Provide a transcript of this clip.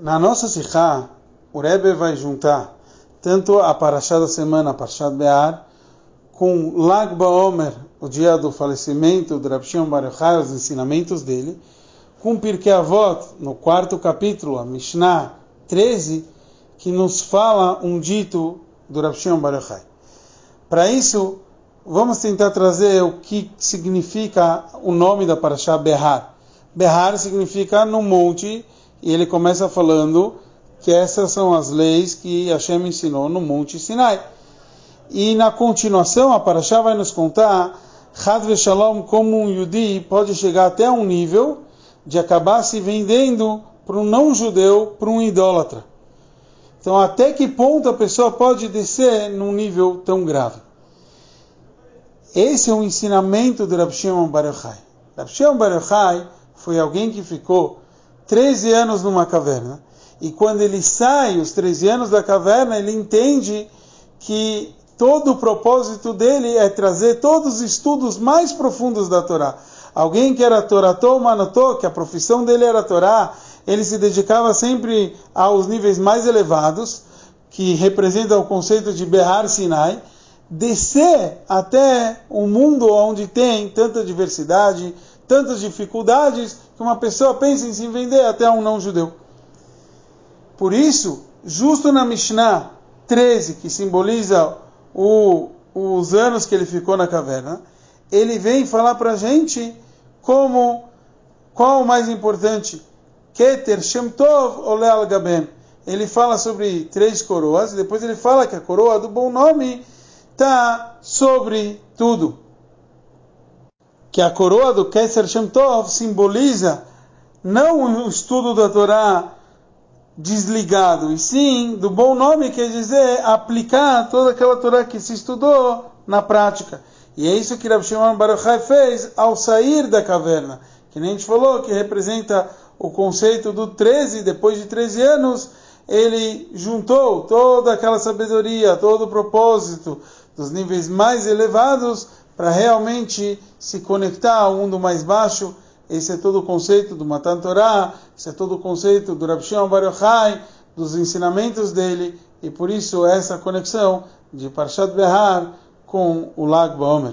Na nossa Sikha, o Rebbe vai juntar tanto a Parashá da semana, a Parashá Be'ar, com Lag BaOmer, o dia do falecimento do Rav Shimon Bar Yochai, os ensinamentos dele, com Pirkei Avot, no quarto capítulo, a Mishnah 13, que nos fala um dito do Rav Shimon Bar Yochai. Para isso, vamos tentar trazer o que significa o nome da Parashá Behar. Behar significa no monte, e ele começa falando que essas são as leis que Hashem ensinou no Monte Sinai. E na continuação, a Parashá vai nos contar Had Shalom como um Yudi pode chegar até um nível de acabar se vendendo para um não-judeu, para um idólatra. Então, até que ponto a pessoa pode descer num nível tão grave? Esse é o ensinamento do Rav Shimon Bar Yochai. Rav Shimon Bar Yochai foi alguém que ficou 13 anos numa caverna. E quando ele sai, os 13 anos da caverna, ele entende que todo o propósito dele é trazer todos os estudos mais profundos da Torá. Alguém que era Toratô Manotô, que a profissão dele era Torá, ele se dedicava sempre aos níveis mais elevados, que representa o conceito de Behar Sinai, descer até um mundo onde tem tanta diversidade, tantas dificuldades, que uma pessoa pensa em se vender até um não-judeu. Por isso, justo na Mishnah 13, que simboliza o, os anos que ele ficou na caverna, ele vem falar para a gente como qual o mais importante, Keter Shem Tov Ole Al Gaben. Ele fala sobre três coroas e depois ele fala que a coroa do bom nome está sobre tudo. Que a coroa do Keter Shem Tov simboliza não o estudo da Torá desligado, e sim do bom nome quer dizer aplicar toda aquela Torá que se estudou na prática. E é isso que Rav Shimon Baruch fez ao sair da caverna, que nem a gente falou, que representa o conceito do 13, depois de 13 anos, ele juntou toda aquela sabedoria, todo o propósito dos níveis mais elevados para realmente se conectar ao mundo mais baixo esse é todo o conceito do Matan Torah, esse é todo o conceito do Rav Shimon Bar Yochai, dos ensinamentos dele, e por isso essa conexão de Parshat Behar com o Lag Baomer.